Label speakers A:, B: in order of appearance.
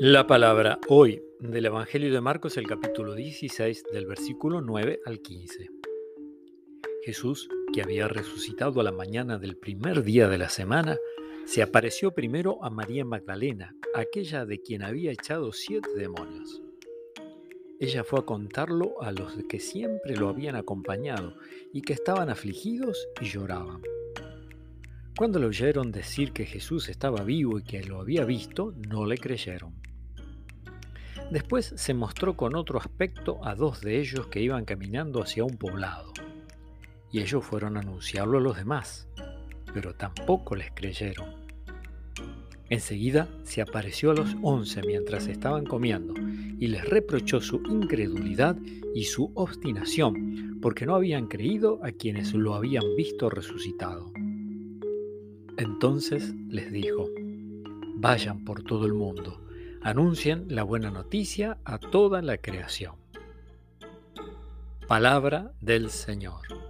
A: La palabra hoy del Evangelio de Marcos, el capítulo 16, del versículo 9 al 15. Jesús, que había resucitado a la mañana del primer día de la semana, se apareció primero a María Magdalena, aquella de quien había echado siete demonios. Ella fue a contarlo a los que siempre lo habían acompañado y que estaban afligidos y lloraban. Cuando le oyeron decir que Jesús estaba vivo y que lo había visto, no le creyeron. Después se mostró con otro aspecto a dos de ellos que iban caminando hacia un poblado. Y ellos fueron a anunciarlo a los demás, pero tampoco les creyeron. Enseguida se apareció a los once mientras estaban comiendo y les reprochó su incredulidad y su obstinación, porque no habían creído a quienes lo habían visto resucitado. Entonces les dijo, vayan por todo el mundo, anuncien la buena noticia a toda la creación. Palabra del Señor.